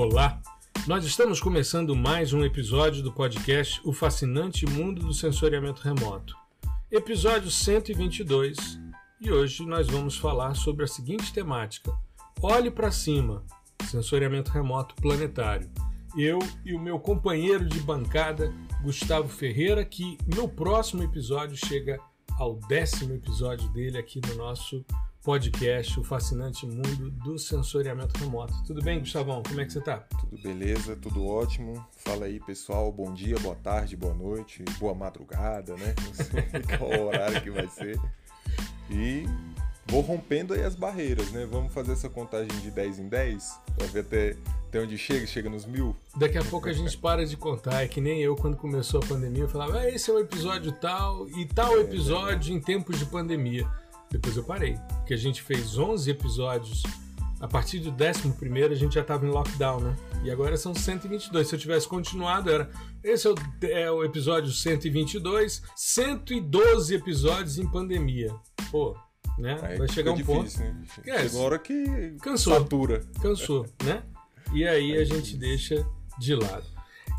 Olá! Nós estamos começando mais um episódio do podcast O Fascinante Mundo do Sensoriamento Remoto. Episódio 122 e hoje nós vamos falar sobre a seguinte temática: Olhe para cima sensoriamento remoto planetário. Eu e o meu companheiro de bancada, Gustavo Ferreira, que no próximo episódio chega ao décimo episódio dele aqui no nosso podcast, O Fascinante Mundo do Sensoriamento Remoto. Tudo bem, Gustavão? Como é que você está? Tudo beleza, tudo ótimo. Fala aí, pessoal. Bom dia, boa tarde, boa noite, boa madrugada, né? Não sei qual horário que vai ser. E vou rompendo aí as barreiras, né? Vamos fazer essa contagem de 10 em 10 para ver até, até onde chega, chega nos mil. Daqui a pouco a gente para de contar. É que nem eu, quando começou a pandemia, eu falava, ah, esse é o episódio tal e tal é, episódio é. em tempos de pandemia. Depois eu parei, porque a gente fez 11 episódios. A partir do 11 a gente já estava em lockdown, né? E agora são 122. Se eu tivesse continuado, era. Esse é o, é o episódio 122, 112 episódios em pandemia. Pô, né? Aí Vai chegar um difícil, ponto. Né? É, uma hora que cansou, satura. Cansou, né? E aí a gente deixa de lado.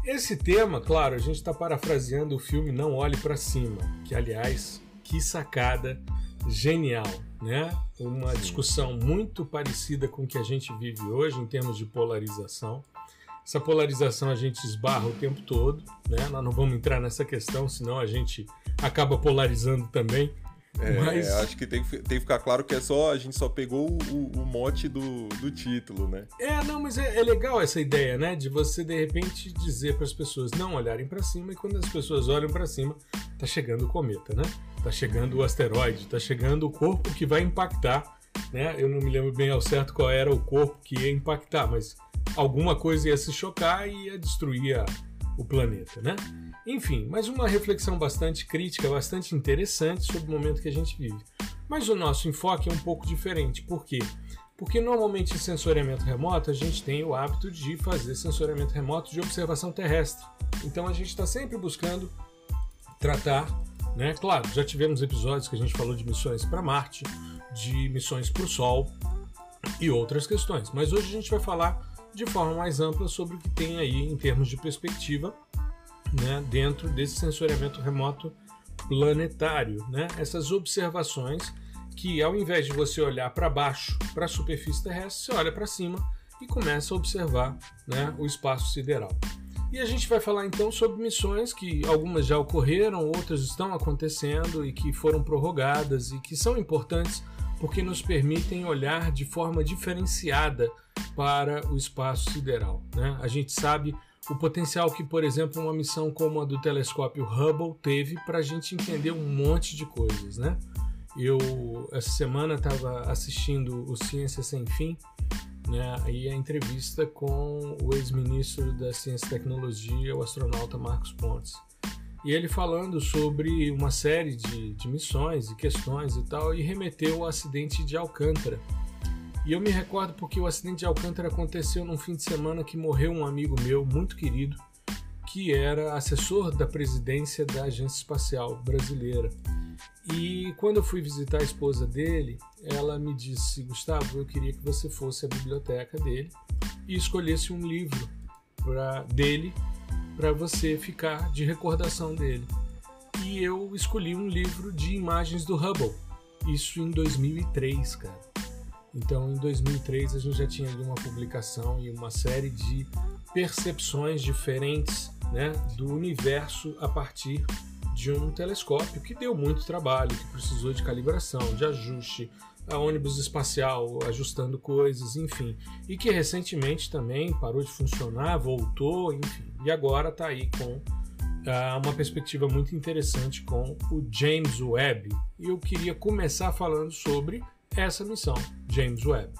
Esse tema, claro, a gente está parafraseando o filme Não Olhe para Cima, que aliás, que sacada genial, né? Uma Sim. discussão muito parecida com o que a gente vive hoje em termos de polarização. Essa polarização a gente esbarra o tempo todo, né? Nós não vamos entrar nessa questão, senão a gente acaba polarizando também. É, Mas... acho que tem, tem que ficar claro que é só a gente só pegou o, o mote do, do título, né? É, não, mas é, é legal essa ideia, né? De você de repente dizer para as pessoas não olharem para cima e quando as pessoas olham para cima, tá chegando o cometa, né? Tá chegando o asteroide, tá chegando o corpo que vai impactar, né? Eu não me lembro bem ao certo qual era o corpo que ia impactar, mas alguma coisa ia se chocar e ia destruir a, o planeta, né? Enfim, mais uma reflexão bastante crítica, bastante interessante sobre o momento que a gente vive. Mas o nosso enfoque é um pouco diferente. Por quê? Porque normalmente em sensoriamento remoto a gente tem o hábito de fazer sensoriamento remoto de observação terrestre. Então a gente está sempre buscando tratar, né? Claro, já tivemos episódios que a gente falou de missões para Marte, de missões para o Sol e outras questões. Mas hoje a gente vai falar de forma mais ampla sobre o que tem aí em termos de perspectiva né, dentro desse sensoriamento remoto planetário. Né? Essas observações que, ao invés de você olhar para baixo, para a superfície terrestre, você olha para cima e começa a observar né, o espaço sideral. E a gente vai falar então sobre missões que algumas já ocorreram, outras estão acontecendo e que foram prorrogadas e que são importantes porque nos permitem olhar de forma diferenciada para o espaço sideral. Né? A gente sabe o potencial que, por exemplo, uma missão como a do telescópio Hubble teve para a gente entender um monte de coisas, né? Eu essa semana estava assistindo o Ciência Sem Fim, né? E a entrevista com o ex-ministro da Ciência e Tecnologia, o astronauta Marcos Pontes. E ele falando sobre uma série de, de missões e questões e tal, e remeteu ao acidente de Alcântara, e eu me recordo porque o acidente de Alcântara aconteceu num fim de semana que morreu um amigo meu muito querido, que era assessor da presidência da Agência Espacial Brasileira. E quando eu fui visitar a esposa dele, ela me disse: Gustavo, eu queria que você fosse à biblioteca dele e escolhesse um livro pra, dele para você ficar de recordação dele. E eu escolhi um livro de imagens do Hubble, isso em 2003, cara. Então, em 2003, a gente já tinha uma publicação e uma série de percepções diferentes né, do universo a partir de um telescópio que deu muito trabalho, que precisou de calibração, de ajuste, a ônibus espacial ajustando coisas, enfim, e que recentemente também parou de funcionar, voltou, enfim, e agora está aí com ah, uma perspectiva muito interessante com o James Webb. E eu queria começar falando sobre essa missão James Webb.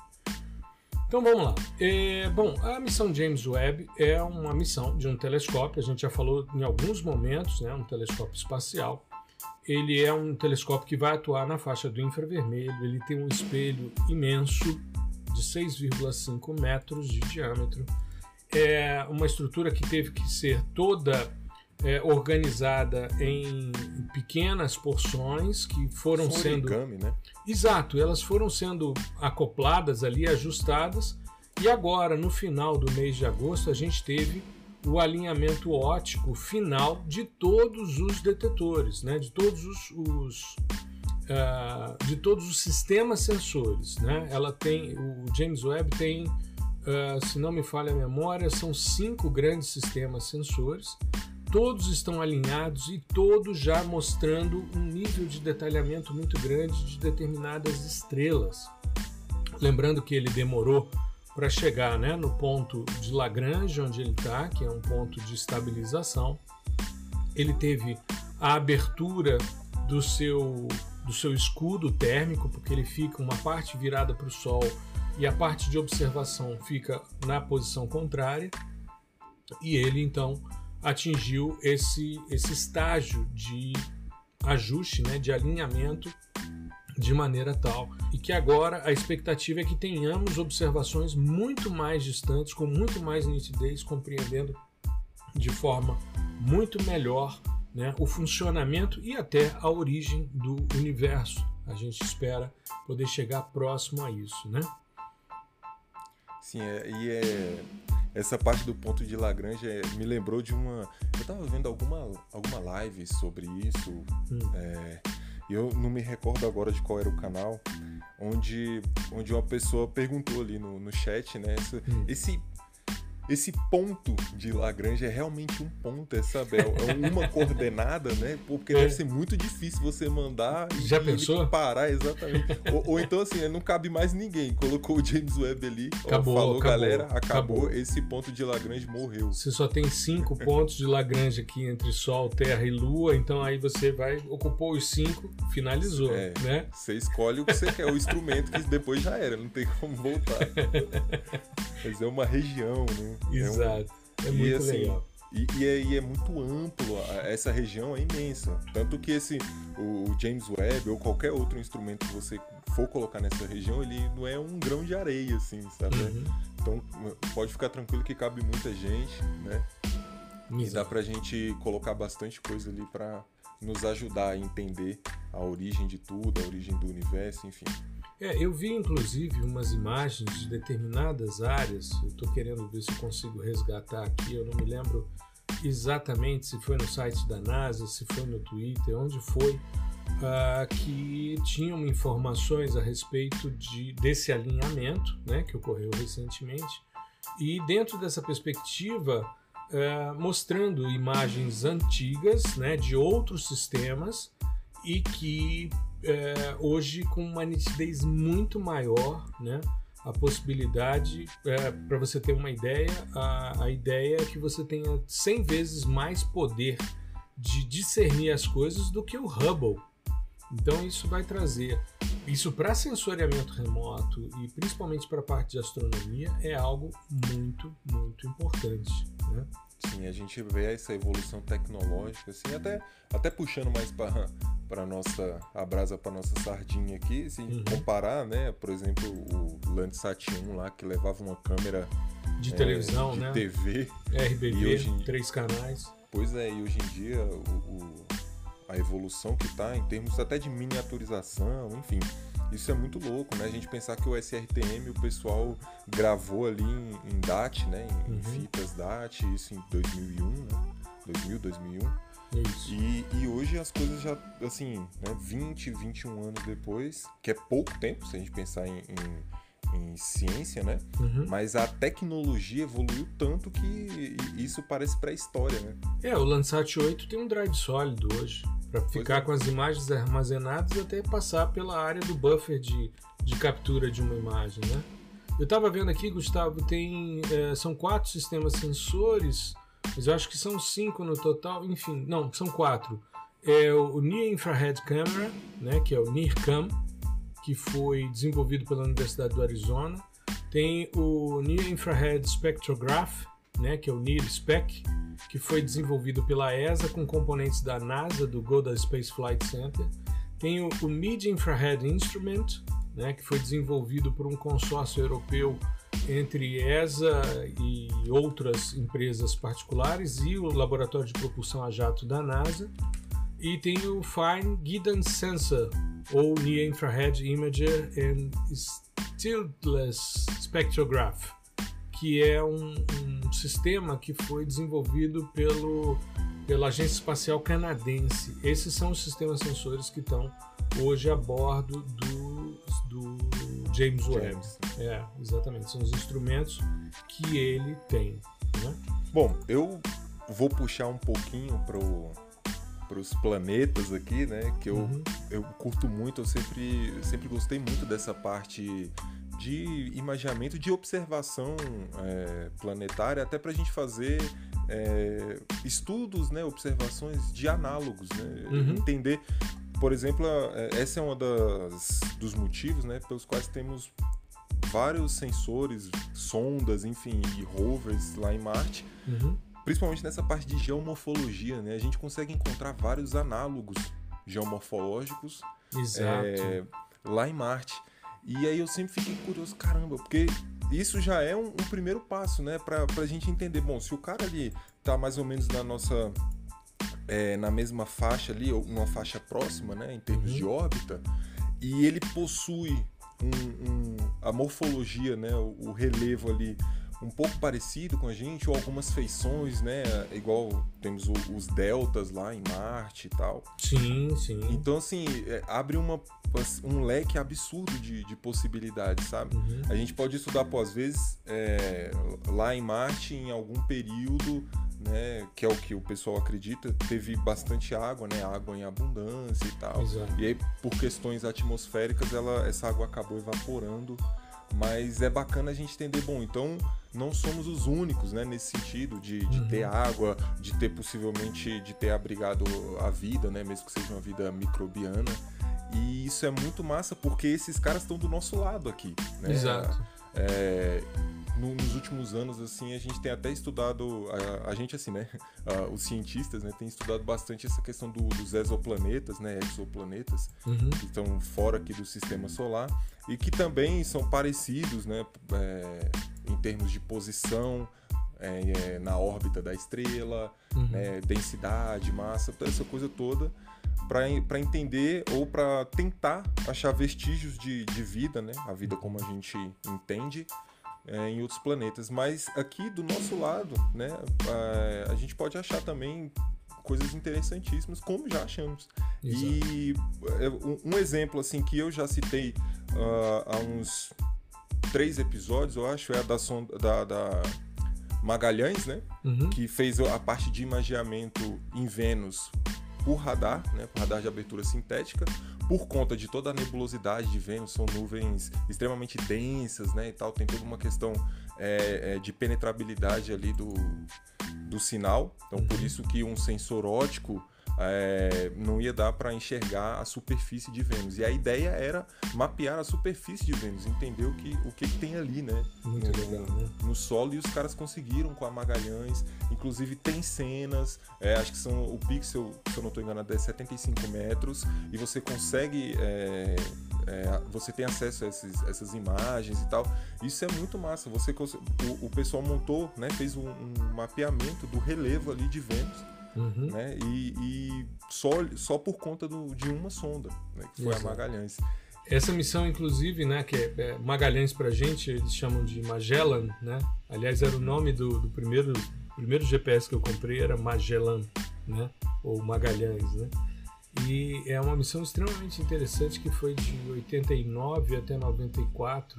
Então vamos lá. É, bom, a missão James Webb é uma missão de um telescópio, a gente já falou em alguns momentos, né, um telescópio espacial. Ele é um telescópio que vai atuar na faixa do infravermelho, ele tem um espelho imenso de 6,5 metros de diâmetro. É uma estrutura que teve que ser toda é, organizada em pequenas porções que foram sendo. Origami, né? Exato, elas foram sendo acopladas ali, ajustadas, E agora, no final do mês de agosto, a gente teve o alinhamento óptico final de todos os detetores, né? de todos os, os uh, de todos os sistemas sensores. Né? Ela tem, o James Webb tem, uh, se não me falha a memória, são cinco grandes sistemas sensores. Todos estão alinhados e todos já mostrando um nível de detalhamento muito grande de determinadas estrelas. Lembrando que ele demorou para chegar né, no ponto de Lagrange, onde ele está, que é um ponto de estabilização. Ele teve a abertura do seu, do seu escudo térmico, porque ele fica uma parte virada para o Sol e a parte de observação fica na posição contrária. E ele então atingiu esse, esse estágio de ajuste, né, de alinhamento de maneira tal e que agora a expectativa é que tenhamos observações muito mais distantes, com muito mais nitidez, compreendendo de forma muito melhor né, o funcionamento e até a origem do universo. A gente espera poder chegar próximo a isso, né? Sim, é, e é, essa parte do ponto de Lagrange é, me lembrou de uma. Eu estava vendo alguma, alguma live sobre isso. Hum. É, eu não me recordo agora de qual era o canal, onde, onde uma pessoa perguntou ali no, no chat, né? Esse, hum. esse esse ponto de Lagrange é realmente um ponto, é, sabe? É, é uma coordenada, né? Porque é. deve ser muito difícil você mandar e, Já pensou? parar exatamente. ou, ou, então, assim, não cabe mais ninguém. Colocou o James Webb ali, acabou, ó, falou, acabou, galera, acabou, acabou, esse ponto de Lagrange morreu. Você só tem cinco pontos de Lagrange aqui entre Sol, Terra e Lua, então aí você vai, ocupou os cinco, finalizou, é, né? Você escolhe o que você quer, o instrumento que depois já era, não tem como voltar. Mas é uma região, né? Exato. É, um... é muito e, assim, legal. E, e, é, e, é, muito amplo, essa região é imensa. Tanto que esse, o James Webb ou qualquer outro instrumento que você for colocar nessa região, ele não é um grão de areia, assim, sabe? Uhum. Então pode ficar tranquilo que cabe muita gente, né? Exato. E dá pra gente colocar bastante coisa ali para nos ajudar a entender a origem de tudo, a origem do universo, enfim. É, eu vi inclusive umas imagens de determinadas áreas. Eu estou querendo ver se consigo resgatar aqui. Eu não me lembro exatamente se foi no site da NASA, se foi no Twitter, onde foi, uh, que tinham informações a respeito de, desse alinhamento né, que ocorreu recentemente. E dentro dessa perspectiva, uh, mostrando imagens antigas né, de outros sistemas e que é, hoje com uma nitidez muito maior, né? A possibilidade, é, para você ter uma ideia, a, a ideia é que você tenha 100 vezes mais poder de discernir as coisas do que o Hubble. Então isso vai trazer isso para sensoriamento remoto e principalmente para a parte de astronomia é algo muito muito importante. Né? Sim, a gente vê essa evolução tecnológica, assim, até, até puxando mais para para nossa a brasa para nossa sardinha aqui, se uhum. comparar, né, por exemplo, o Landsat 1 lá que levava uma câmera de é, televisão, de né? TV, RBB, hoje, três canais. Pois é, e hoje em dia o, o, a evolução que está em termos até de miniaturização, enfim, isso é muito louco, né? A gente pensar que o SRTM, o pessoal gravou ali em, em DAT, né? Em, uhum. fitas DAT, isso em 2001, né? 2000, 2001. Isso. E, e hoje as coisas já, assim, né, 20, 21 anos depois, que é pouco tempo se a gente pensar em, em, em ciência, né? Uhum. Mas a tecnologia evoluiu tanto que isso parece pré-história, né? É, o Landsat 8 tem um drive sólido hoje para ficar é. com as imagens armazenadas até passar pela área do buffer de, de captura de uma imagem, né? Eu estava vendo aqui, Gustavo, tem é, são quatro sistemas sensores, mas eu acho que são cinco no total. Enfim, não, são quatro. É o Near Infrared Camera, né, que é o NIRCam, que foi desenvolvido pela Universidade do Arizona. Tem o Near Infrared Spectrograph, né, que é o NIRSPEC, que foi desenvolvido pela ESA com componentes da NASA, do Goddard Space Flight Center. Tem o, o Mid Infrared Instrument, né, que foi desenvolvido por um consórcio europeu entre ESA e outras empresas particulares e o Laboratório de Propulsão a Jato da NASA. E tem o Fine Guidance Sensor, ou Near Infrared Imager and Stiltless Spectrograph, que é um, um sistema que foi desenvolvido pelo, pela Agência Espacial Canadense. Esses são os sistemas sensores que estão hoje a bordo do, do James Webb. James. É, exatamente. São os instrumentos que ele tem. Né? Bom, eu vou puxar um pouquinho para os planetas aqui, né? Que eu, uhum. eu curto muito, eu sempre, sempre gostei muito dessa parte de imaginamento, de observação é, planetária, até para a gente fazer é, estudos, né, observações de análogos, né, uhum. entender, por exemplo, é, essa é uma das dos motivos, né, pelos quais temos vários sensores, sondas, enfim, e rovers lá em Marte, uhum. Principalmente nessa parte de geomorfologia, né, a gente consegue encontrar vários análogos geomorfológicos é, lá em Marte. E aí eu sempre fiquei curioso, caramba, porque isso já é um, um primeiro passo, né? Pra, pra gente entender, bom, se o cara ali tá mais ou menos na nossa. É, na mesma faixa ali, ou numa faixa próxima, né? Em termos uhum. de órbita, e ele possui um, um, a morfologia, né? O, o relevo ali um pouco parecido com a gente, ou algumas feições, né? Igual temos o, os deltas lá em Marte e tal. Sim, sim. Então, assim, é, abre uma, um leque absurdo de, de possibilidades, sabe? Uhum. A gente pode estudar, pô, às vezes, é, lá em Marte, em algum período, né, que é o que o pessoal acredita, teve bastante água, né, água em abundância e tal. Exato. E aí, por questões atmosféricas, ela, essa água acabou evaporando mas é bacana a gente entender, bom, então não somos os únicos, né, nesse sentido de, de uhum. ter água, de ter possivelmente, de ter abrigado a vida, né, mesmo que seja uma vida microbiana. E isso é muito massa porque esses caras estão do nosso lado aqui, né? Exato. É, no, nos últimos anos, assim, a gente tem até estudado, a, a gente, assim, né, os cientistas, né, tem estudado bastante essa questão do, dos exoplanetas, né, exoplanetas, uhum. que estão fora aqui do sistema solar e que também são parecidos, né, é, em termos de posição, é, é, na órbita da estrela, uhum. né, densidade, massa, toda essa coisa toda, para entender ou para tentar achar vestígios de, de vida, né, a vida como a gente entende, é, em outros planetas. Mas aqui do nosso lado, né, a, a gente pode achar também coisas interessantíssimas, como já achamos. Exato. E é, um, um, exemplo assim que eu já citei uh, há uns três episódios, eu acho, é a da, sonda, da, da Magalhães, né? Uhum. Que fez a parte de imageamento em Vênus por radar, né? Por radar de abertura sintética por conta de toda a nebulosidade de Vênus, são nuvens extremamente densas, né, e tal, tem toda uma questão é, é, de penetrabilidade ali do, do sinal, então por uhum. isso que um sensor óptico é, não ia dar para enxergar a superfície de Vênus. E a ideia era mapear a superfície de Vênus, entender o que, o que, que tem ali, né? Muito no, legal, né? no solo. E os caras conseguiram com a Magalhães. Inclusive tem cenas, é, acho que são o pixel, se eu não estou enganado, é 75 metros. E você consegue. É, é, você tem acesso a esses, essas imagens e tal. Isso é muito massa. Você, o, o pessoal montou, né, fez um, um mapeamento do relevo ali de Vênus Uhum. Né? E, e, só, só por conta do, de uma sonda, né? que foi Exato. a Magalhães. Essa missão, inclusive, né, que é, é Magalhães pra gente, eles chamam de Magellan, né? Aliás, era o nome do, do primeiro, primeiro GPS que eu comprei, era Magellan, né? Ou Magalhães, né? E é uma missão extremamente interessante que foi de 89 até 94,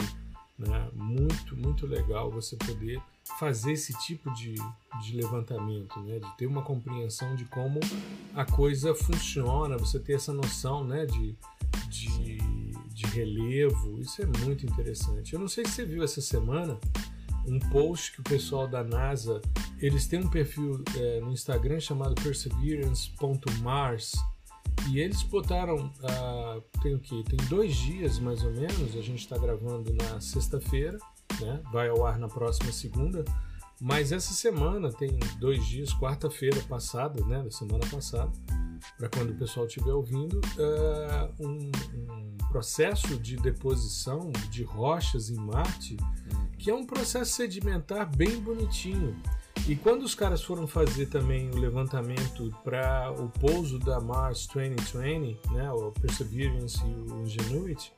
né? Muito, muito legal você poder fazer esse tipo de, de levantamento, né? de ter uma compreensão de como a coisa funciona, você ter essa noção né? de, de, de relevo, isso é muito interessante. Eu não sei se você viu essa semana um post que o pessoal da NASA, eles têm um perfil é, no Instagram chamado perseverance.mars e eles botaram, uh, tem o que? Tem dois dias mais ou menos, a gente está gravando na sexta-feira, né? Vai ao ar na próxima segunda. Mas essa semana, tem dois dias, quarta-feira passada, né? Da semana passada, para quando o pessoal estiver ouvindo, uh, um, um, processo de deposição de rochas em Marte, que é um processo sedimentar bem bonitinho. E quando os caras foram fazer também o levantamento para o pouso da Mars 2020, né, o Perseverance e o Ingenuity,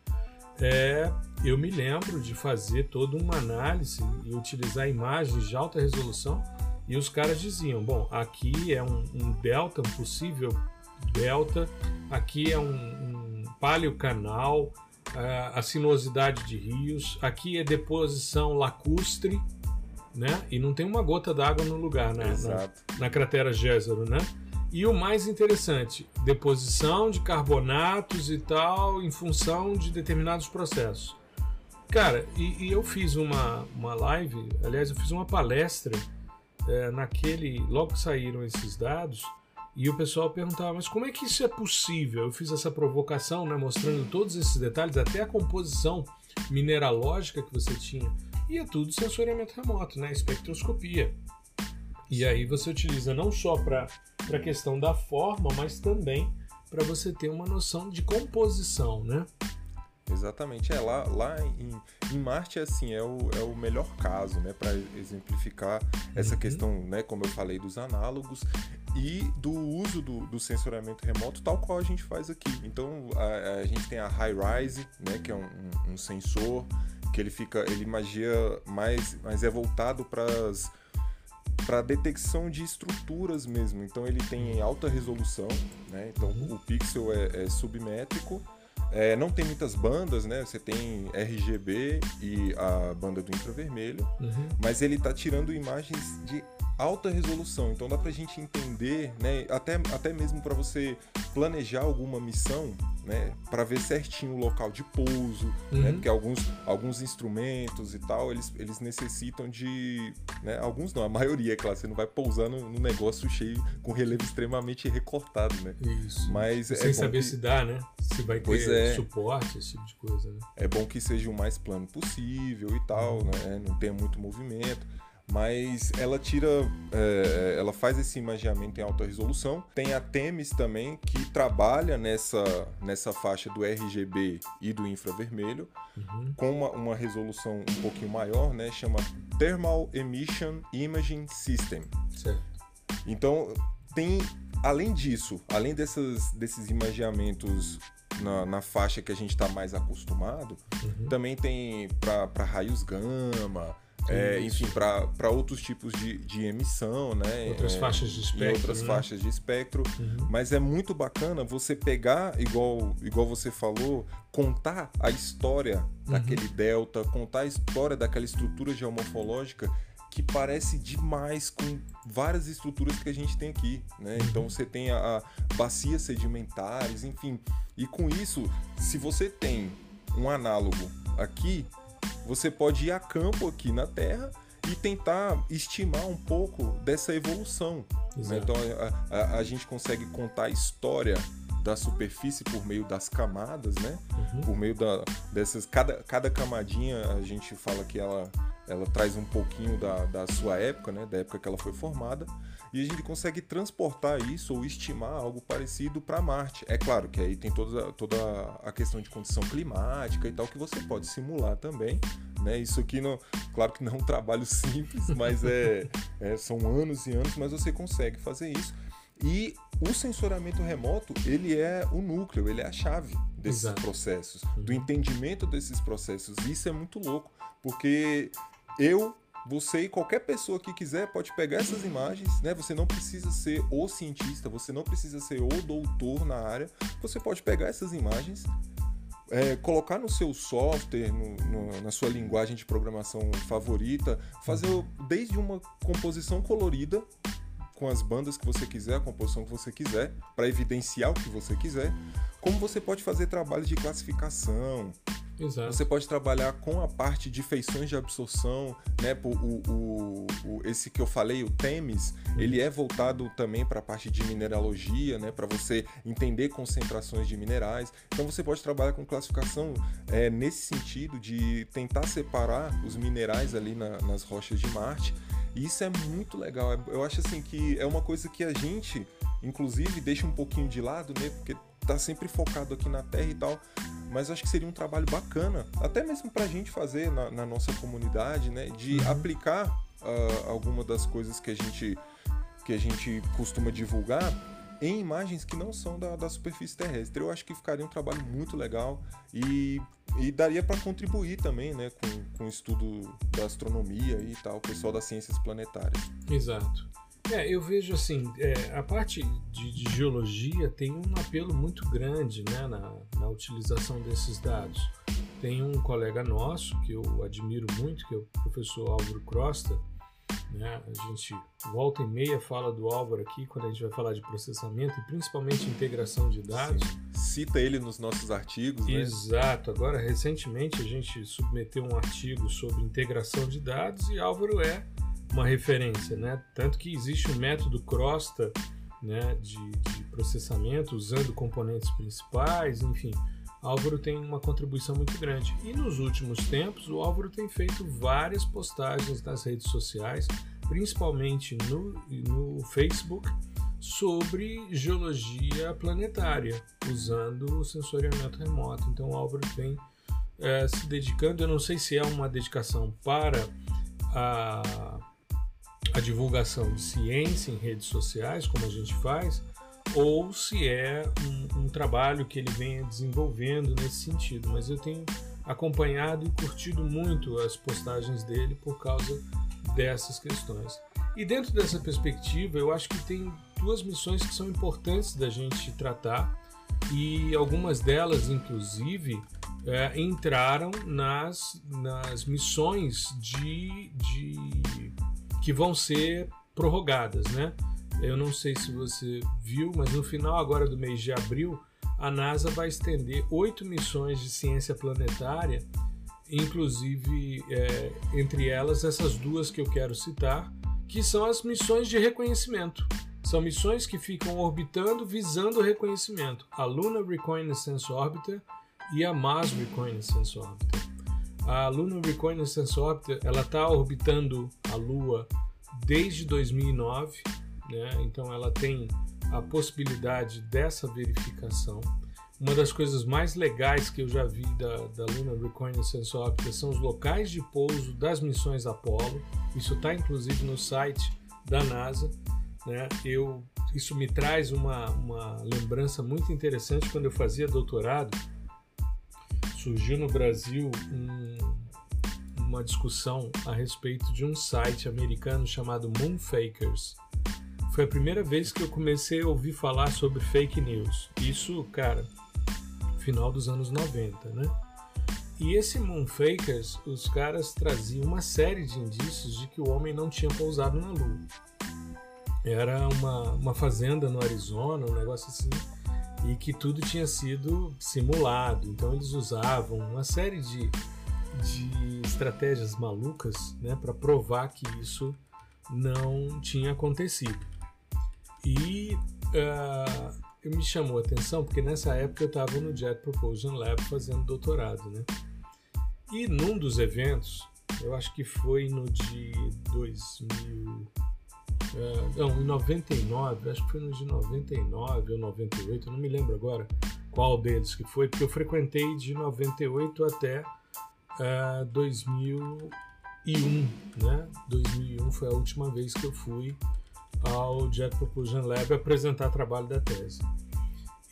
é, eu me lembro de fazer toda uma análise e utilizar imagens de alta resolução e os caras diziam, bom, aqui é um, um delta, um possível delta, aqui é um, um paleocanal, a sinuosidade de rios, aqui é deposição lacustre, né? E não tem uma gota d'água no lugar, né? Na, na cratera Gézaro, né? E o mais interessante, deposição de carbonatos e tal em função de determinados processos. Cara, e, e eu fiz uma, uma live, aliás, eu fiz uma palestra é, naquele. Logo que saíram esses dados, e o pessoal perguntava, mas como é que isso é possível? Eu fiz essa provocação, né, mostrando todos esses detalhes, até a composição mineralógica que você tinha. E é tudo sensoriamento remoto, né? Espectroscopia. E aí você utiliza não só para a questão da forma, mas também para você ter uma noção de composição, né? Exatamente, é lá, lá em, em Marte assim é o, é o melhor caso, né, para exemplificar essa uhum. questão, né, como eu falei dos análogos e do uso do, do sensoriamento remoto, tal qual a gente faz aqui. Então a, a gente tem a High Rise, né, que é um, um, um sensor que ele fica, ele magia mais, mas é voltado para para detecção de estruturas mesmo. Então ele tem alta resolução, né? Então uhum. o pixel é, é submétrico. É, não tem muitas bandas, né? Você tem RGB e a banda do infravermelho, uhum. mas ele está tirando imagens de alta resolução. Então dá pra gente entender, né, até, até mesmo para você planejar alguma missão, né, para ver certinho o local de pouso, né, uhum. né, porque alguns, alguns instrumentos e tal, eles, eles necessitam de, né, alguns não, a maioria, é claro, você não vai pousar no, no negócio cheio com relevo extremamente recortado, né? Isso. Mas é sem saber que... se dá, né? Se vai ter é. suporte, esse tipo de coisa, né? É bom que seja o mais plano possível e tal, uhum. né? Não tenha muito movimento mas ela tira, é, ela faz esse imaginamento em alta resolução. Tem a Temis também que trabalha nessa, nessa faixa do RGB e do infravermelho uhum. com uma, uma, resolução um pouquinho maior, né? Chama Thermal Emission Imaging System. Certo. Então tem, além disso, além dessas, desses imaginamentos na, na, faixa que a gente está mais acostumado, uhum. também tem para raios gama, é, enfim, para outros tipos de, de emissão, né? Outras é, faixas de espectro. outras né? faixas de espectro. Uhum. Mas é muito bacana você pegar, igual, igual você falou, contar a história uhum. daquele delta, contar a história daquela estrutura geomorfológica que parece demais com várias estruturas que a gente tem aqui, né? Uhum. Então você tem a, a bacias sedimentares, enfim. E com isso, se você tem um análogo aqui, você pode ir a campo aqui na Terra e tentar estimar um pouco dessa evolução. Né? Então a, a, a, gente consegue contar a história da superfície por meio das camadas, né? Uhum. Por meio da, dessas. Cada, cada camadinha a gente fala que ela, ela traz um pouquinho da, da sua época, né? Da época que ela foi formada e a gente consegue transportar isso ou estimar algo parecido para Marte. É claro que aí tem toda, toda a questão de condição climática e tal que você pode simular também. Né? Isso aqui, não, claro que não é um trabalho simples, mas é, é, são anos e anos, mas você consegue fazer isso. E o sensoramento remoto, ele é o núcleo, ele é a chave desses Exato. processos, do uhum. entendimento desses processos. Isso é muito louco, porque eu você e qualquer pessoa que quiser pode pegar essas imagens, né? Você não precisa ser o cientista, você não precisa ser o doutor na área. Você pode pegar essas imagens, é, colocar no seu software, no, no, na sua linguagem de programação favorita, fazer desde uma composição colorida com as bandas que você quiser, a composição que você quiser, para evidenciar o que você quiser, como você pode fazer trabalhos de classificação, Exato. Você pode trabalhar com a parte de feições de absorção, né? O, o, o esse que eu falei, o TEMES, ele é voltado também para a parte de mineralogia, né? Para você entender concentrações de minerais. Então você pode trabalhar com classificação é, nesse sentido de tentar separar os minerais ali na, nas rochas de Marte. E isso é muito legal. Eu acho assim que é uma coisa que a gente, inclusive, deixa um pouquinho de lado, né? Porque tá sempre focado aqui na Terra e tal mas acho que seria um trabalho bacana, até mesmo para a gente fazer na, na, nossa comunidade, né, de uhum. aplicar uh, alguma das coisas que a gente que a gente costuma divulgar em imagens que não são da, da superfície terrestre. Eu acho que ficaria um trabalho muito legal e e daria para contribuir também, né, com, com o estudo da astronomia e tal, o pessoal das ciências planetárias. Exato. É, eu vejo assim, é, a parte de, de, geologia tem um apelo muito grande né, na, na, utilização desses dados. Tem um colega nosso que eu admiro muito, que é o professor Álvaro Crosta, né? A gente volta e meia fala do Álvaro aqui quando a gente vai falar de processamento e principalmente integração de dados. Sim. Cita ele nos nossos artigos, né? Exato. Agora, recentemente, a gente submeteu um artigo sobre integração de dados e Álvaro é uma referência, né? Tanto que existe um método Crosta né, de, de processamento usando componentes principais, enfim. Álvaro tem uma contribuição muito grande. E nos últimos tempos, o Álvaro tem feito várias postagens nas redes sociais, principalmente no, no Facebook, sobre geologia planetária, usando o sensoriamento remoto. Então, o Álvaro vem é, se dedicando, eu não sei se é uma dedicação para a, a divulgação de ciência em redes sociais, como a gente faz, ou se é um, um, trabalho que ele venha desenvolvendo nesse sentido. Mas eu tenho acompanhado e curtido muito as postagens dele por causa dessas questões. E dentro dessa perspectiva, eu acho que tem duas missões que são importantes da gente tratar e algumas delas, inclusive, é, entraram nas, nas missões de, de que vão ser prorrogadas, né? Eu não sei se você viu, mas no final agora do mês de abril, a NASA vai estender oito missões de ciência planetária, inclusive é, entre elas essas duas que eu quero citar, que são as missões de reconhecimento. São missões que ficam orbitando visando o reconhecimento. A Lunar Reconnaissance Orbiter e a Mars Reconnaissance Orbiter. A Lunar Reconnaissance Orbiter ela está orbitando a Lua desde 2009 né? então ela tem a possibilidade dessa verificação. Uma das coisas mais legais que eu já vi da, da Lunar Reconnaissance Orbiter são os locais de pouso das missões Apollo. Isso está inclusive no site da NASA. Né? Eu, isso me traz uma, uma lembrança muito interessante quando eu fazia doutorado. Surgiu no Brasil um, uma discussão a respeito de um site americano chamado Moonfakers foi a primeira vez que eu comecei a ouvir falar sobre fake news. Isso, cara, final dos anos 90, né? E esse Moonfakers, os caras traziam uma série de indícios de que o homem não tinha pousado na Lua. Era uma, uma fazenda no Arizona, um negócio assim, e que tudo tinha sido simulado. Então eles usavam uma série de, de estratégias malucas né, para provar que isso não tinha acontecido. E uh, me chamou a atenção porque nessa época eu estava no Jet Propulsion Lab fazendo doutorado, né? E num dos eventos, eu acho que foi no de 2000. Uh, ah, não, em 99, acho que foi no de 99 ou 98, não me lembro agora qual deles que foi, porque eu frequentei de 98 até uh, 2001, né? 2001 foi a última vez que eu fui ao Jet Propulsion Lab apresentar trabalho da tese.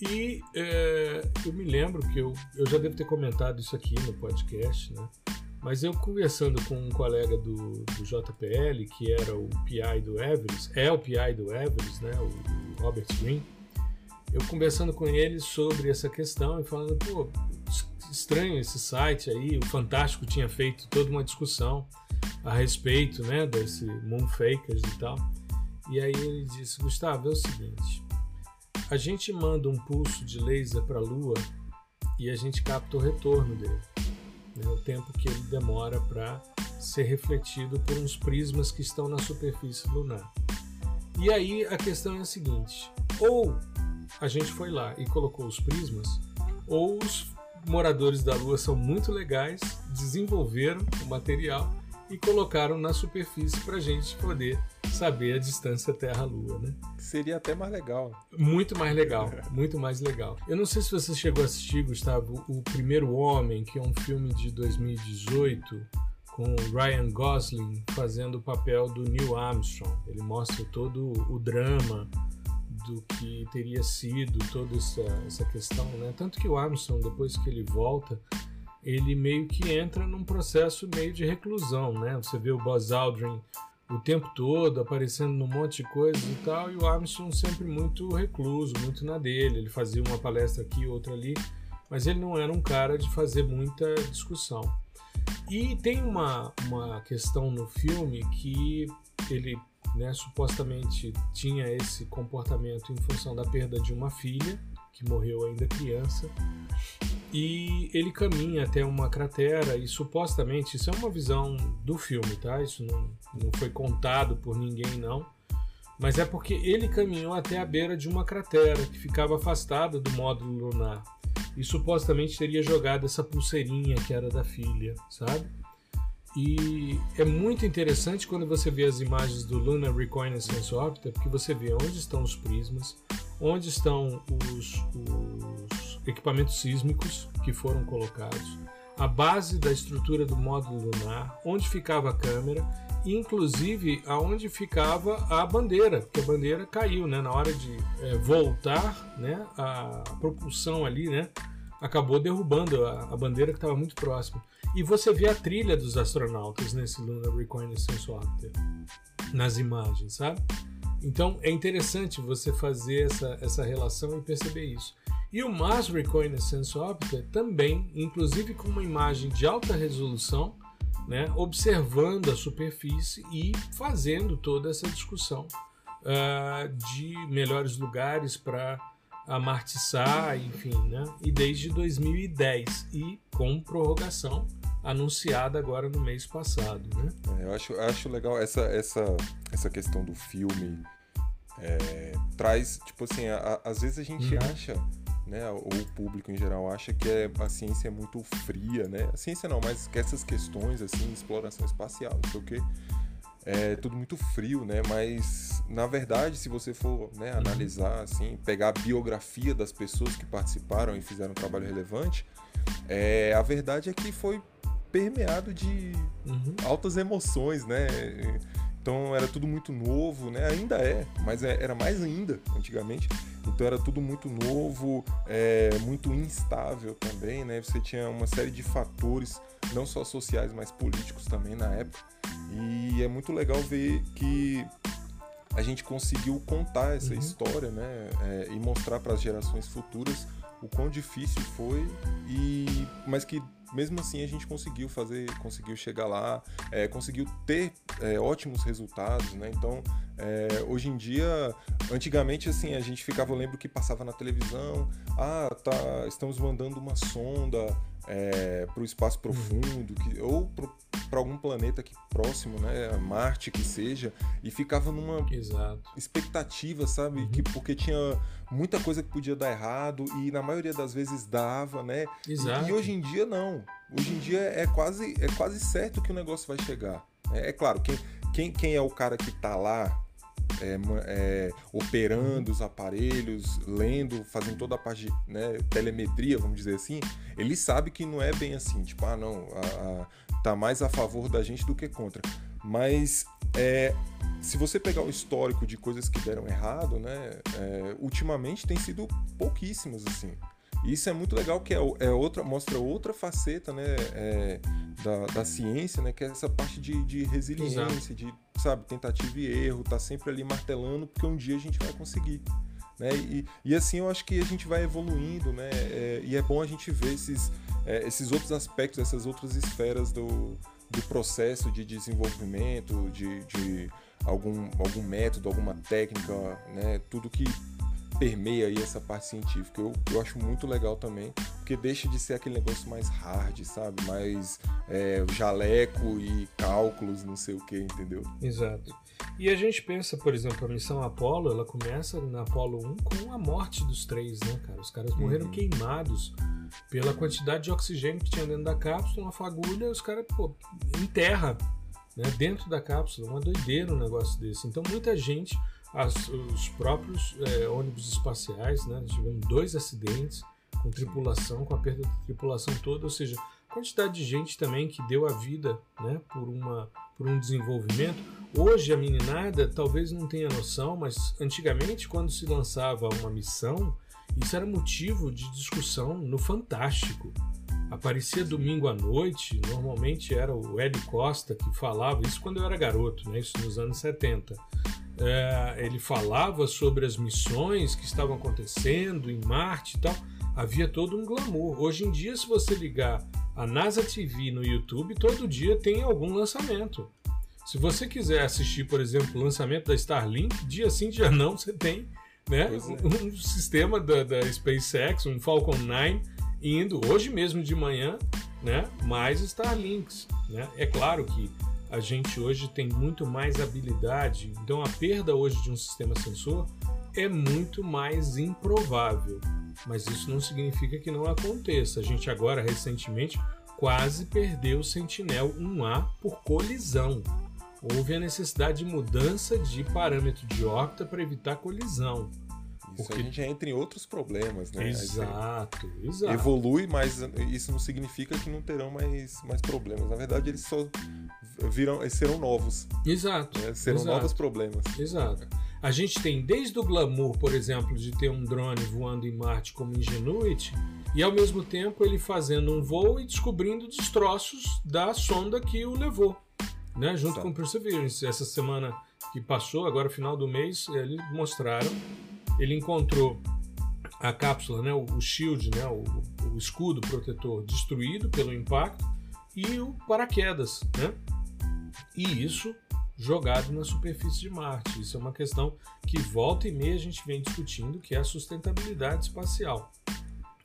E é, eu me lembro que eu, eu já devo ter comentado isso aqui no podcast, né? Mas eu conversando com um colega do, do JPL, que era o PI do Everest, é o PI do Everest, né? O, Robert Green, eu conversando com ele sobre essa questão e falando, pô, estranho esse site aí, o Fantástico tinha feito toda uma discussão a respeito, né, desse Moonfakers e tal. E aí ele disse: Gustavo, é o seguinte, a gente manda um pulso de laser para a Lua e a gente capta o retorno dele, né, o tempo que ele demora para ser refletido por uns prismas que estão na superfície lunar. E aí a questão é a seguinte: ou a gente foi lá e colocou os prismas, ou os moradores da Lua são muito legais, desenvolveram o material e colocaram na superfície para a gente poder saber a distância Terra-Lua, né? Seria até mais legal. Muito mais legal, muito mais legal. Eu não sei se você chegou a assistir, Gustavo, O Primeiro Homem, que é um filme de 2018 com Ryan Gosling fazendo o papel do Neil Armstrong. Ele mostra todo o drama do que teria sido toda essa, essa questão, né? Tanto que o Armstrong, depois que ele volta, ele meio que entra num processo meio de reclusão, né? Você vê o Buzz Aldrin o tempo todo aparecendo num monte de coisas e tal, e o Armstrong sempre muito recluso, muito na dele. Ele fazia uma palestra aqui, outra ali, mas ele não era um cara de fazer muita discussão. E tem uma, uma questão no filme que ele né, supostamente tinha esse comportamento em função da perda de uma filha, que morreu ainda criança, e ele caminha até uma cratera e supostamente isso é uma visão do filme, tá? Isso não, não foi contado por ninguém não, mas é porque ele caminhou até a beira de uma cratera que ficava afastada do módulo lunar e supostamente teria jogado essa pulseirinha que era da filha, sabe? E é muito interessante quando você vê as imagens do Lunar Reconnaissance Orbiter, porque você vê onde estão os prismas, onde estão os, os equipamentos sísmicos que foram colocados, a base da estrutura do módulo lunar, onde ficava a câmera inclusive aonde ficava a bandeira, porque a bandeira caiu, né? Na hora de é, voltar, né? A propulsão ali, né? Acabou derrubando a, a bandeira que estava muito próxima. E você vê a trilha dos astronautas nesse Lunar Reconnaissance Orbiter nas imagens, sabe? Então é interessante você fazer essa, essa relação e perceber isso. E o Mars Reconnaissance Orbiter também, inclusive com uma imagem de alta resolução, né, observando a superfície e fazendo toda essa discussão uh, de melhores lugares para amartiçar, enfim, né, e desde 2010 e com prorrogação anunciada agora no mês passado, né? É, eu acho, acho legal essa, essa, essa questão do filme é, traz, tipo assim, a, a, às vezes a gente uhum. acha né, ou o público em geral acha que é, a ciência é muito fria, né? A ciência não, mas que essas questões assim, exploração espacial, não sei o quê, é tudo muito frio, né? Mas na verdade, se você for né, analisar assim, pegar a biografia das pessoas que participaram e fizeram um trabalho relevante, é, a verdade é que foi permeado de uhum. altas emoções, né? Então era tudo muito novo, né? Ainda é, mas é, era mais ainda antigamente. Então era tudo muito novo, é, muito instável também, né? Você tinha uma série de fatores, não só sociais, mas políticos também na época. E é muito legal ver que a gente conseguiu contar essa uhum. história, né? É, e mostrar para as gerações futuras o quão difícil foi e mas que mesmo assim a gente conseguiu fazer, conseguiu chegar lá, é, conseguiu ter é, ótimos resultados, né? Então, é, hoje em dia, antigamente assim a gente ficava, eu lembro que passava na televisão, ah, tá, estamos mandando uma sonda é, para o espaço profundo, que, ou para algum planeta aqui próximo, né, Marte que seja, e ficava numa Exato. expectativa, sabe, uhum. que porque tinha muita coisa que podia dar errado e na maioria das vezes dava, né? Exato. E, e hoje em dia não. Hoje em dia é quase é quase certo que o negócio vai chegar. É, é claro, quem, quem, quem é o cara que está lá é, é, operando os aparelhos, lendo, fazendo toda a parte de né, telemetria, vamos dizer assim, ele sabe que não é bem assim, tipo, ah, não, a, a, tá mais a favor da gente do que contra. Mas é, se você pegar o histórico de coisas que deram errado, né, é, ultimamente tem sido pouquíssimas assim. E isso é muito legal que é, é outra mostra outra faceta né, é, da, da ciência, né, que é essa parte de, de resiliência, Exato. de sabe tentativa e erro, tá sempre ali martelando porque um dia a gente vai conseguir. Né? E, e assim eu acho que a gente vai evoluindo, né? É, e é bom a gente ver esses, é, esses outros aspectos, essas outras esferas do, do processo de desenvolvimento, de, de algum, algum método, alguma técnica, né? Tudo que permeia aí essa parte científica. Eu, eu acho muito legal também, porque deixa de ser aquele negócio mais hard, sabe? Mais é, jaleco e cálculos, não sei o que, entendeu? Exato. E a gente pensa, por exemplo, a missão Apollo, ela começa na Apollo 1 com a morte dos três, né, cara? Os caras morreram uhum. queimados pela quantidade de oxigênio que tinha dentro da cápsula, uma fagulha, os caras, pô, enterra né, dentro da cápsula. Uma doideira um negócio desse. Então, muita gente as, os próprios é, ônibus espaciais, né? Tivemos dois acidentes com tripulação, com a perda da tripulação toda, ou seja, quantidade de gente também que deu a vida, né? Por uma por um desenvolvimento. Hoje a meninada talvez não tenha noção, mas antigamente quando se lançava uma missão, isso era motivo de discussão no Fantástico. aparecia domingo à noite, normalmente era o Ed Costa que falava, isso quando eu era garoto, né? isso nos anos 70. É, ele falava sobre as missões que estavam acontecendo em Marte e tal. Havia todo um glamour. Hoje em dia, se você ligar a NASA TV no YouTube, todo dia tem algum lançamento. Se você quiser assistir, por exemplo, o lançamento da Starlink, dia sim, dia não, você tem né? É. um sistema da, da SpaceX, um Falcon 9, indo hoje mesmo de manhã, né? mais Starlinks. Né? É claro que a gente hoje tem muito mais habilidade, então a perda hoje de um sistema sensor é muito mais improvável. Mas isso não significa que não aconteça. A gente agora, recentemente, quase perdeu o Sentinel 1A por colisão houve a necessidade de mudança de parâmetro de órbita para evitar colisão. Isso porque... a gente entra em outros problemas, né? Exato, exato. Evolui, mas isso não significa que não terão mais, mais problemas. Na verdade, eles só viram, eles serão novos. Exato. Né? Serão exato. novos problemas. Exato. A gente tem desde o glamour, por exemplo, de ter um drone voando em Marte como Ingenuity, e ao mesmo tempo ele fazendo um voo e descobrindo destroços da sonda que o levou né? junto certo. com Perseverance. Essa semana que passou, agora final do mês, eles mostraram. Ele encontrou a cápsula, né? o, shield, né? O, o, escudo protetor destruído pelo impacto e o paraquedas. Né? E isso jogado na superfície de Marte. Isso é uma questão que volta e meia a gente vem discutindo, que é a sustentabilidade espacial.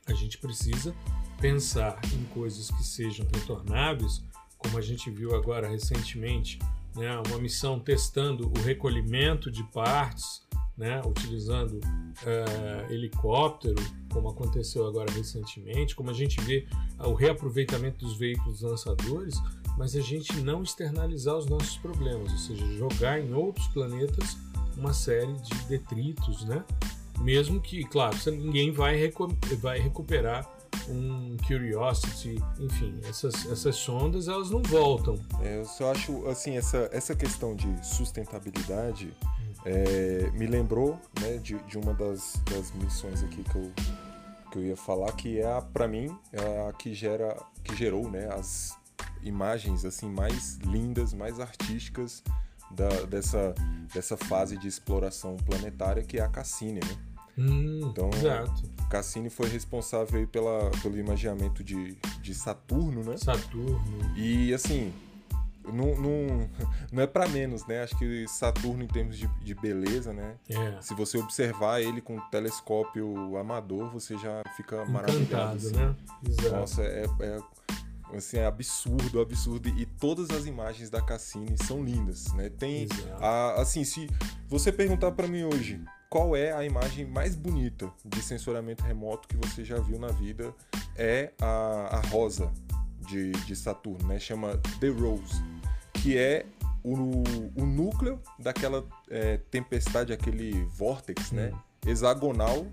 A gente precisa pensar em coisas que sejam retornáveis como a gente viu agora recentemente, né, uma missão testando o recolhimento de partes, né, utilizando uh, helicóptero, como aconteceu agora recentemente, como a gente vê uh, o reaproveitamento dos veículos lançadores, mas a gente não externalizar os nossos problemas, ou seja, jogar em outros planetas uma série de detritos, né? Mesmo que, claro, ninguém vai, recu vai recuperar um Curiosity, enfim, essas, essas sondas elas não voltam. É, eu só acho assim essa, essa questão de sustentabilidade é, me lembrou né, de, de uma das, das missões aqui que eu, que eu ia falar que é para mim é a que gera que gerou né, as imagens assim mais lindas, mais artísticas da, dessa, dessa fase de exploração planetária que é a Cassini, né? Hum, então, exato. Cassini foi responsável pela, pelo imaginamento de, de Saturno, né? Saturno. E assim, não, não, não é para menos, né? Acho que Saturno, em termos de, de beleza, né? É. Se você observar ele com um telescópio amador, você já fica Encantado, maravilhado. Assim. né? Exato. Nossa, é, é, assim, é absurdo, absurdo. E todas as imagens da Cassini são lindas, né? Tem, a, assim, se você perguntar para mim hoje, qual é a imagem mais bonita de sensoramento remoto que você já viu na vida? É a, a rosa de, de Saturno, né? Chama The Rose, que é o, o núcleo daquela é, tempestade, aquele vórtex, né? Hum. Hexagonal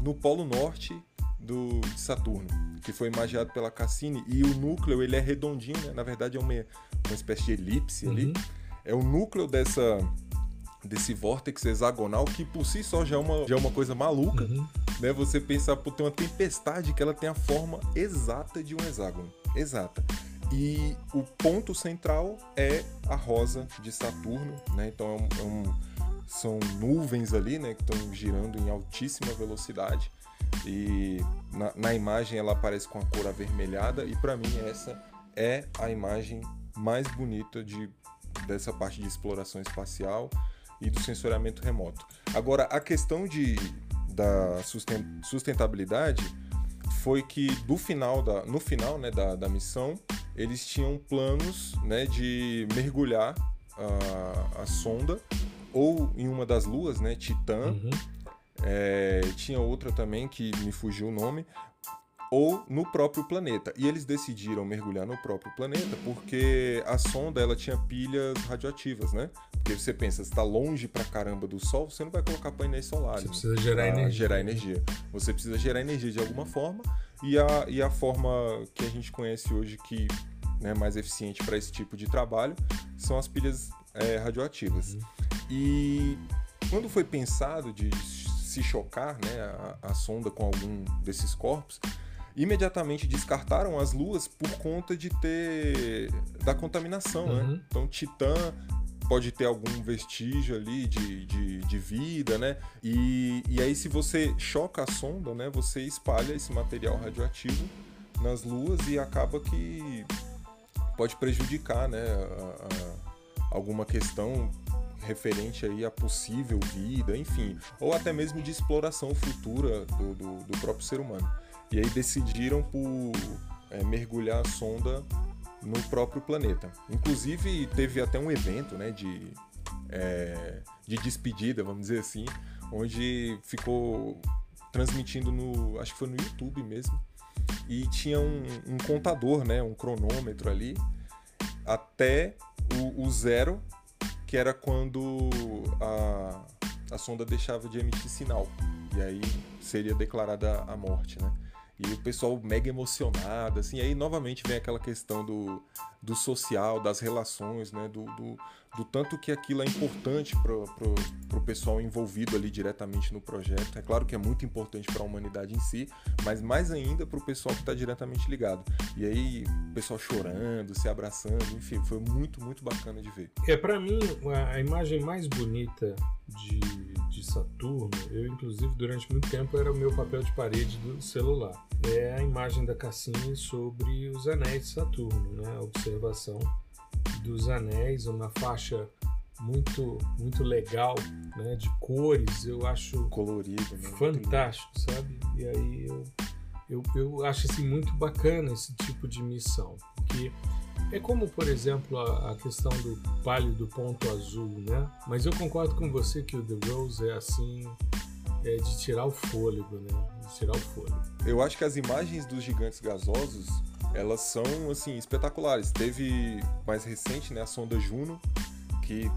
no polo norte do, de Saturno, que foi imaginado pela Cassini. E o núcleo ele é redondinho, né? na verdade é uma, uma espécie de elipse uhum. ali. É o núcleo dessa desse vórtex hexagonal que por si só já é uma, já é uma coisa maluca, uhum. né? Você pensar por ter uma tempestade que ela tem a forma exata de um hexágono, exata. E o ponto central é a rosa de Saturno, né? Então é um, é um, são nuvens ali, né, que estão girando em altíssima velocidade e na, na imagem ela aparece com a cor avermelhada e para mim essa é a imagem mais bonita de dessa parte de exploração espacial e do sensoriamento remoto. Agora, a questão de, da sustentabilidade foi que do final da, no final né, da, da missão eles tinham planos né, de mergulhar a, a sonda ou em uma das luas, né, Titã. Uhum. É, tinha outra também que me fugiu o nome, ou no próprio planeta. E eles decidiram mergulhar no próprio planeta porque a sonda ela tinha pilhas radioativas, né? Porque você pensa, está longe pra caramba do Sol, você não vai colocar painéis solares. Você precisa gerar energia. gerar energia. Você precisa gerar energia de alguma forma e a, e a forma que a gente conhece hoje que é né, mais eficiente para esse tipo de trabalho são as pilhas é, radioativas. Uhum. E quando foi pensado de se chocar né, a, a sonda com algum desses corpos, imediatamente descartaram as luas por conta de ter da contaminação, né? Uhum. Então Titã pode ter algum vestígio ali de, de, de vida, né? E, e aí se você choca a sonda, né? Você espalha esse material radioativo nas luas e acaba que pode prejudicar, né? a- a- alguma questão referente aí a possível vida, enfim, ou até mesmo de exploração futura do, do, do próprio ser humano. E aí decidiram por é, mergulhar a sonda no próprio planeta. Inclusive teve até um evento, né, de, é, de despedida, vamos dizer assim, onde ficou transmitindo no, acho que foi no YouTube mesmo, e tinha um, um contador, né, um cronômetro ali, até o, o zero, que era quando a, a sonda deixava de emitir sinal. E aí seria declarada a morte, né? E o pessoal mega emocionado, assim, e aí novamente vem aquela questão do, do social, das relações, né? Do, do, do tanto que aquilo é importante pro, pro pessoal envolvido ali diretamente no projeto. É claro que é muito importante para a humanidade em si, mas mais ainda pro pessoal que está diretamente ligado. E aí, o pessoal chorando, se abraçando, enfim, foi muito, muito bacana de ver. É, para mim, a, a imagem mais bonita de, de Saturno, eu inclusive durante muito tempo era o meu papel de parede do celular. É a imagem da Cassini sobre os anéis de Saturno, né? A observação dos anéis, uma faixa muito muito legal, né? De cores, eu acho Colorido, né? Fantástico, sabe? E aí eu, eu, eu acho assim, muito bacana esse tipo de missão, porque é como, por exemplo, a, a questão do pálido ponto azul, né? Mas eu concordo com você que o The Rose é assim, é de tirar o fôlego, né? De tirar o fôlego. Eu acho que as imagens dos gigantes gasosos, elas são assim espetaculares. Teve mais recente, né, a sonda Juno, que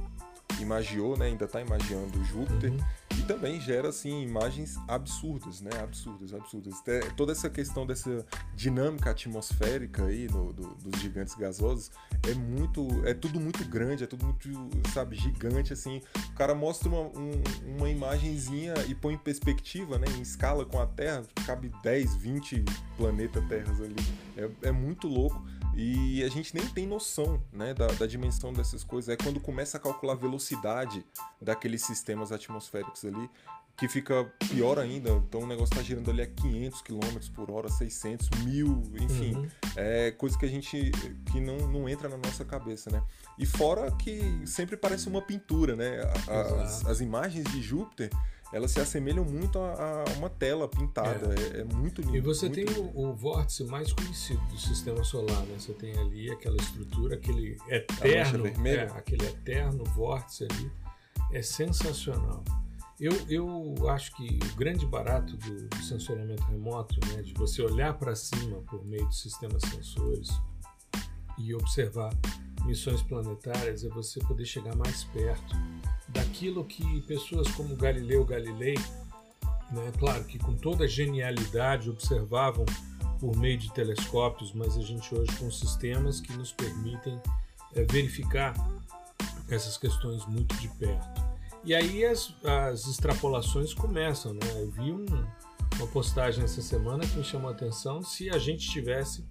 imagiou, né, ainda está imagiando Júpiter Uhum. e também gera assim imagens absurdas, né, absurdas, absurdas. Até Toda essa questão dessa dinâmica atmosférica aí no, do- dos gigantes gasosos é muito, é tudo muito grande, é tudo muito, sabe, gigante assim. O cara mostra uma, um- uma imagenzinha e põe em perspectiva, né, em escala com a Terra, cabe 10, 20 planeta Terras ali. É, é muito louco. E a gente nem tem noção né, da, da dimensão dessas coisas. É quando começa a calcular a velocidade daqueles sistemas atmosféricos ali, que fica pior ainda. Então o negócio está girando ali a 500 km por hora, 600, 1000, enfim. Uhum. É coisa que a gente que não, não entra na nossa cabeça, né? E fora que sempre parece uma pintura, né? As, as imagens de Júpiter, elas se assemelham muito a, a uma tela pintada. É, é muito lindo. E você tem lindo. o, o vórtice mais conhecido do sistema solar, né? Você tem ali aquela estrutura, aquele eterno, é, aquele eterno vórtice ali, é sensacional. Eu, eu acho que o grande barato do, do sensoriamento remoto, né, de você olhar para cima por meio de sistemas sensores e observar missões planetárias, é você poder chegar mais perto daquilo que pessoas como Galileu Galilei né? Claro que com toda genialidade observavam por meio de telescópios, mas a gente hoje com sistemas que nos permitem eh, verificar essas questões muito de perto. E aí as, as extrapolações começam, né? Eu vi um- uma postagem essa semana que me chamou a atenção se a gente tivesse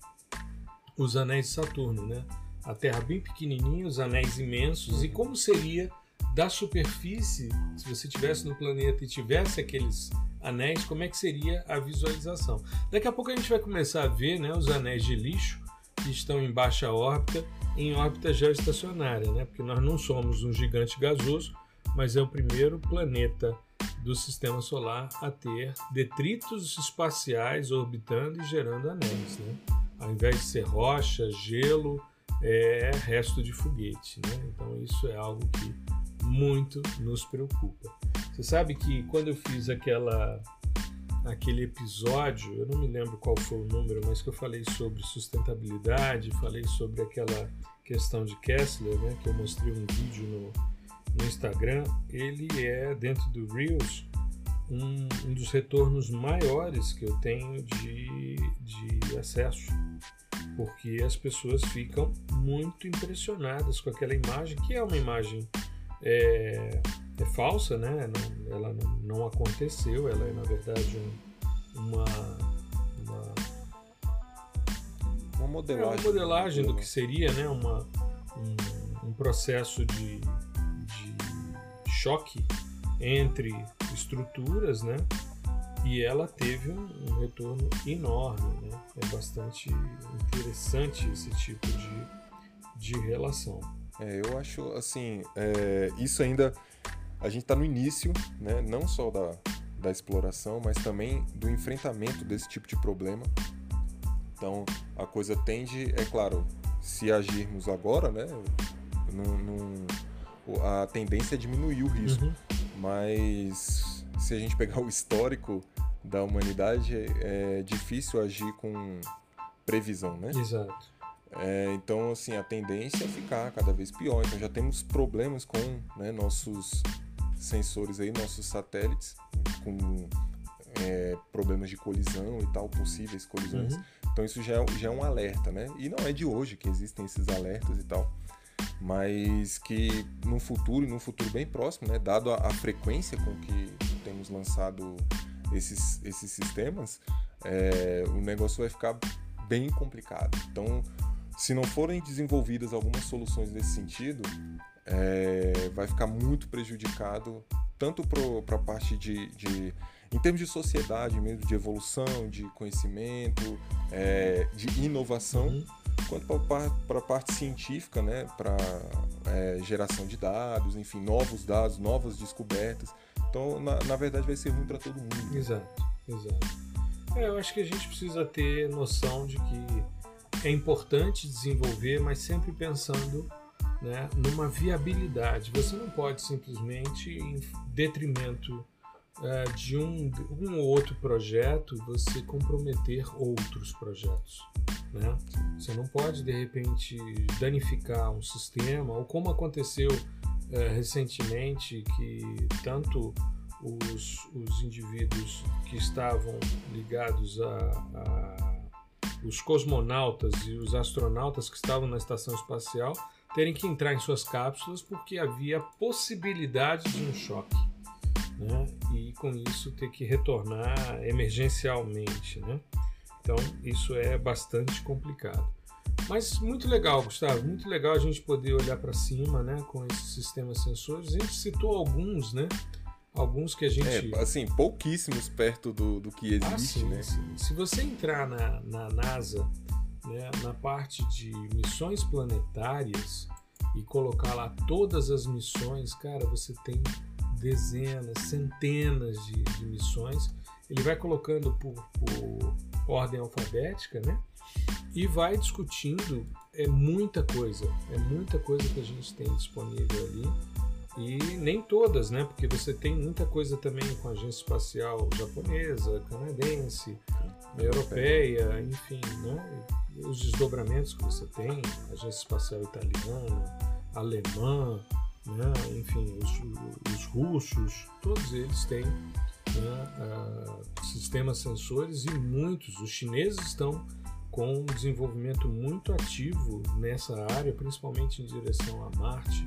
os anéis de Saturno, né? A Terra bem pequenininha, os anéis imensos, e como seria da superfície, se você estivesse no planeta e tivesse aqueles anéis, como é que seria a visualização? Daqui a pouco a gente vai começar a ver né, os anéis de lixo que estão em baixa órbita, em órbita geoestacionária, né? Porque nós não somos um gigante gasoso, mas é o primeiro planeta do sistema solar a ter detritos espaciais orbitando e gerando anéis, né? Ao invés de ser rocha, gelo, é resto de foguete, né? Então isso é algo que muito nos preocupa. Você sabe que quando eu fiz aquela aquele episódio, eu não me lembro qual foi o número, mas que eu falei sobre sustentabilidade, falei sobre aquela questão de Kessler, né, que eu mostrei um vídeo no, no Instagram, ele é dentro do Reels um, um dos retornos maiores que eu tenho de, de acesso, porque as pessoas ficam muito impressionadas com aquela imagem, que é uma imagem é, é falsa, né? Não, ela não, não aconteceu, ela é na verdade um, uma, uma modelagem. É uma modelagem do, do que seria né, uma, um, um processo de, de choque entre estruturas, né? E ela teve um, um retorno enorme, né? É bastante interessante esse tipo de, de relação. É, eu acho assim, é, isso ainda a gente está no início, né? Não só da, da exploração, mas também do enfrentamento desse tipo de problema. Então a coisa tende, é claro, se agirmos agora, né? Num, num, a tendência é diminuir o risco. Uhum. Mas se a gente pegar o histórico da humanidade, é difícil agir com previsão, né? Exato. É, então, assim, a tendência é ficar cada vez pior. Então, já temos problemas com né, nossos sensores aí, nossos satélites, com é, problemas de colisão e tal, possíveis colisões. Uhum. Então, isso já é, já é um alerta, né? E não é de hoje que existem esses alertas e tal mas que no futuro, num futuro bem próximo, né, dado a, a frequência com que temos lançado esses, esses sistemas, é, o negócio vai ficar bem complicado. Então, se não forem desenvolvidas algumas soluções nesse sentido, é, vai ficar muito prejudicado tanto para a parte de, de, em termos de sociedade mesmo, de evolução, de conhecimento, é, de inovação. Uhum quanto para a parte científica, né, para é, geração de dados, enfim, novos dados, novas descobertas. Então, na, na verdade, vai ser ruim para todo mundo. Exato, exato. É, eu acho que a gente precisa ter noção de que é importante desenvolver, mas sempre pensando né, numa viabilidade. Você não pode simplesmente, em detrimento é, de um, um ou outro projeto, você comprometer outros projetos. Né? Você não pode, de repente, danificar um sistema, ou como aconteceu é, recentemente, que tanto os, os indivíduos que estavam ligados a, a os cosmonautas e os astronautas que estavam na estação espacial terem que entrar em suas cápsulas porque havia possibilidade de um choque. Né? E com isso ter que retornar emergencialmente. Né? Então, isso é bastante complicado. Mas muito legal, Gustavo, muito legal a gente poder olhar para cima, né, com esses sistemas sensores. A gente citou alguns, né? Alguns que a gente. É, assim, pouquíssimos perto do, do que existe, ah, sim, né? Sim. Se você entrar na, na NASA, né, na parte de missões planetárias e colocar lá todas as missões, cara, você tem dezenas, centenas de, de missões. Ele vai colocando por, por ordem alfabética, né? E vai discutindo é muita coisa, é muita coisa que a gente tem disponível ali e nem todas, né? Porque você tem muita coisa também com a agência espacial japonesa, canadense, europeia, enfim, né? E os desdobramentos que você tem, agência espacial italiana, alemã, né? enfim, os, os russos, todos eles têm né, uh, sistemas sensores e muitos, os chineses estão com um desenvolvimento muito ativo nessa área, principalmente em direção a Marte,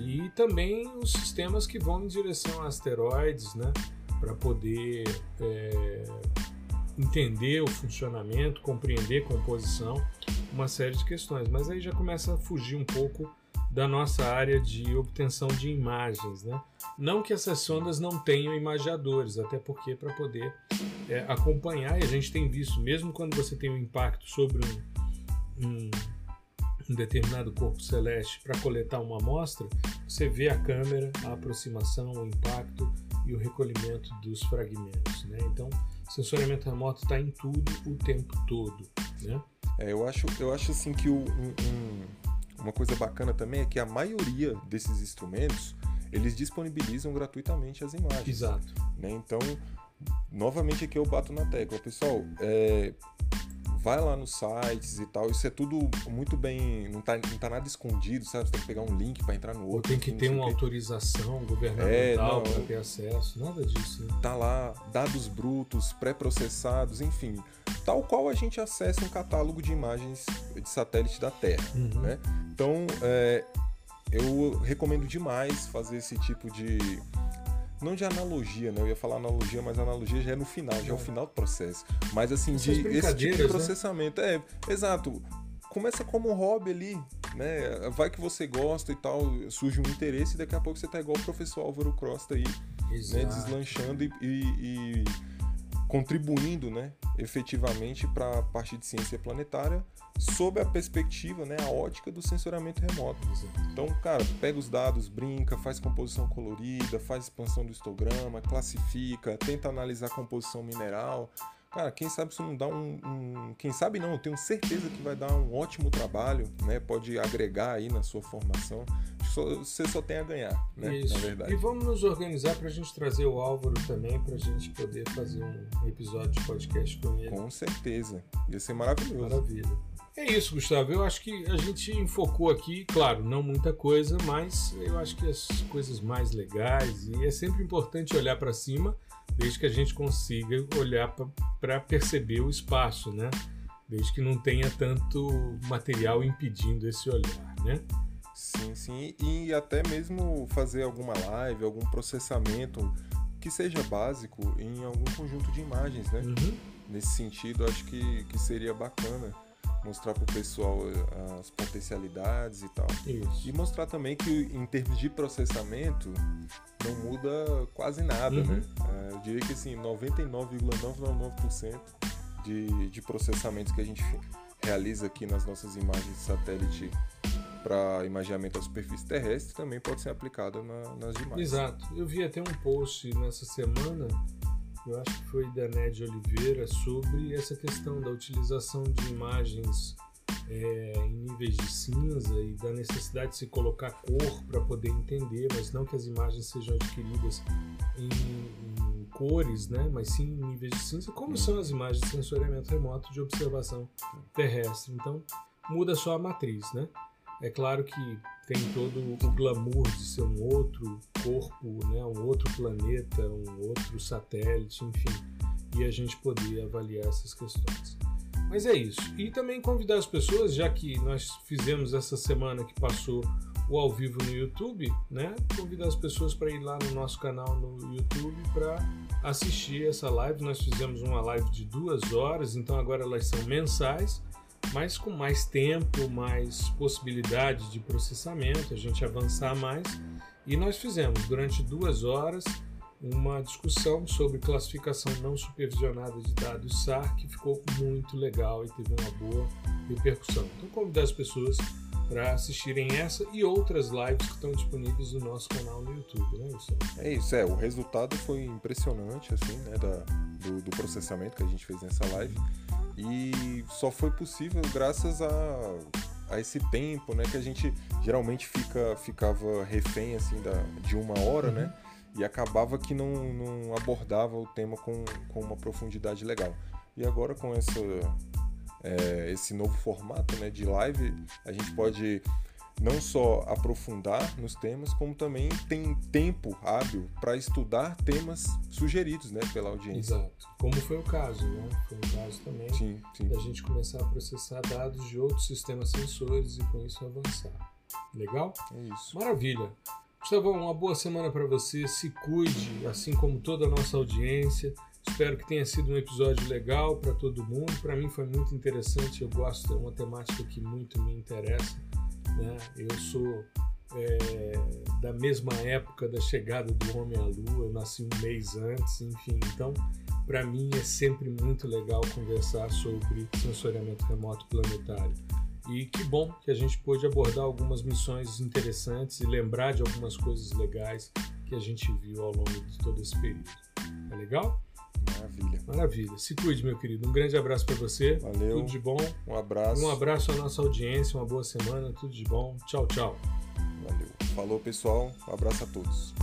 e também os sistemas que vão em direção a asteroides, né, para poder é, entender o funcionamento, compreender composição, uma série de questões. Mas aí já começa a fugir um pouco da nossa área de obtenção de imagens. Né? Não que essas sondas não tenham imagiadores, até porque para poder é, acompanhar, e a gente tem visto, mesmo quando você tem um impacto sobre um, um, um determinado corpo celeste para coletar uma amostra, você vê a câmera, a aproximação, o impacto e o recolhimento dos fragmentos. Né? Então, sensoriamento remoto está em tudo o tempo todo. Né? É, eu acho, eu acho assim que o, um, uma coisa bacana também é que a maioria desses instrumentos eles disponibilizam gratuitamente as imagens. Exato. Né? Então, novamente aqui eu bato na tecla, pessoal. É, vai lá nos sites e tal, isso é tudo muito bem, não tá, não tá nada escondido, sabe? Você tem que pegar um link para entrar no outro. Ou tem que ter uma autorização governamental é, para ter acesso, nada disso. Né? Tá lá, dados brutos, pré-processados, enfim, tal qual a gente acessa um catálogo de imagens de satélite da Terra, uhum. né? Então, é, eu recomendo demais fazer esse tipo de não de analogia, né? Eu ia falar analogia, mas analogia já é no final, já é o final do processo. Mas assim, Essas de esse tipo de né? processamento. Né? É, exato. Começa como um hobby ali, né? Vai que você gosta e tal, surge um interesse e daqui a pouco você tá igual o professor Álvaro Costa aí, né? Deslanchando e, e, e contribuindo, né? Efetivamente para a parte de ciência planetária sob a perspectiva, né, a ótica do sensoriamento remoto. Então, cara, pega os dados, brinca, faz composição colorida, faz expansão do histograma, classifica, tenta analisar composição mineral. Cara, quem sabe isso não dá um, um, Quem sabe não, eu tenho certeza que vai dar um ótimo trabalho, né? Pode agregar aí na sua formação. Você só tem a ganhar, né? Isso. Na verdade. E vamos nos organizar para a gente trazer o Álvaro também, para a gente poder fazer um episódio de podcast com ele. Com certeza. Ia ser maravilhoso. Maravilha. É isso, Gustavo. Eu acho que a gente enfocou aqui, claro, não muita coisa, mas eu acho que as coisas mais legais e é sempre importante olhar para cima, desde que a gente consiga olhar para perceber o espaço, né? Desde que não tenha tanto material impedindo esse olhar, né? Sim, sim, e até mesmo fazer alguma live, algum processamento que seja básico em algum conjunto de imagens, né? Uhum. Nesse sentido, acho que, que seria bacana mostrar para o pessoal eh, as potencialidades e tal. Isso. E mostrar também que em termos de processamento não muda quase nada, uhum. né? Eu diria que assim, 99,999% de, de processamentos que a gente realiza aqui nas nossas imagens de satélite para imaginamento da superfície terrestre também pode ser aplicado na, nas demais. Exato. Eu vi até um post nessa semana eu acho que foi da Ned Oliveira, sobre essa questão da utilização de imagens é, em níveis de cinza e da necessidade de se colocar cor para poder entender, mas não que as imagens sejam adquiridas em, em cores, né, mas sim em níveis de cinza, como são as imagens de sensoriamento remoto de observação terrestre. Então, muda só a matriz, né? É claro que tem todo o glamour de ser um outro corpo, né, um outro planeta, um outro satélite, enfim, e a gente poder avaliar essas questões. Mas é isso. E também convidar as pessoas, já que nós fizemos essa semana que passou o ao vivo no YouTube, né? Convidar as pessoas para ir lá no nosso canal no YouTube para assistir essa live. Nós fizemos uma live de duas horas, então agora elas são mensais mas com mais tempo, mais possibilidade de processamento, a gente avançar mais. E nós fizemos durante duas horas uma discussão sobre classificação não supervisionada de dados SAR, que ficou muito legal e teve uma boa repercussão. Então, convidar as pessoas para assistirem essa e outras lives que estão disponíveis no nosso canal no YouTube, né, Gustavo? É isso, é. O resultado foi impressionante, assim, né, da, do, do processamento que a gente fez nessa live. E só foi possível graças a, a esse tempo, né? Que a gente geralmente fica, ficava refém, assim, da, de uma hora, né? uhum. né? E acabava que não, não abordava o tema com, com uma profundidade legal. E agora com essa, é, esse novo formato né, de live, a gente pode não só aprofundar nos temas, como também tem tempo hábil para estudar temas sugeridos né, pela audiência. Exato. Como foi o caso, né? Foi o caso também sim, sim. da gente começar a processar dados de outros sistemas sensores e com isso avançar. Legal? É isso. Maravilha. Gustavo, uma boa semana para você. Se cuide, assim como toda a nossa audiência. Espero que tenha sido um episódio legal para todo mundo. Para mim foi muito interessante. Eu gosto, é uma temática que muito me interessa né? Eu sou é, da mesma época da chegada do homem à Lua, eu nasci um mês antes, enfim. Então, para mim é sempre muito legal conversar sobre sensoriamento remoto planetário. E que bom que a gente pôde abordar algumas missões interessantes e lembrar de algumas coisas legais que a gente viu ao longo de todo esse período. É legal? Maravilha. Maravilha. Se cuide, meu querido. Um grande abraço para você. Valeu. Tudo de bom. Um abraço. Um abraço à nossa audiência. Uma boa semana. Tudo de bom. Tchau, tchau. Valeu. Falou, pessoal. Um abraço a todos.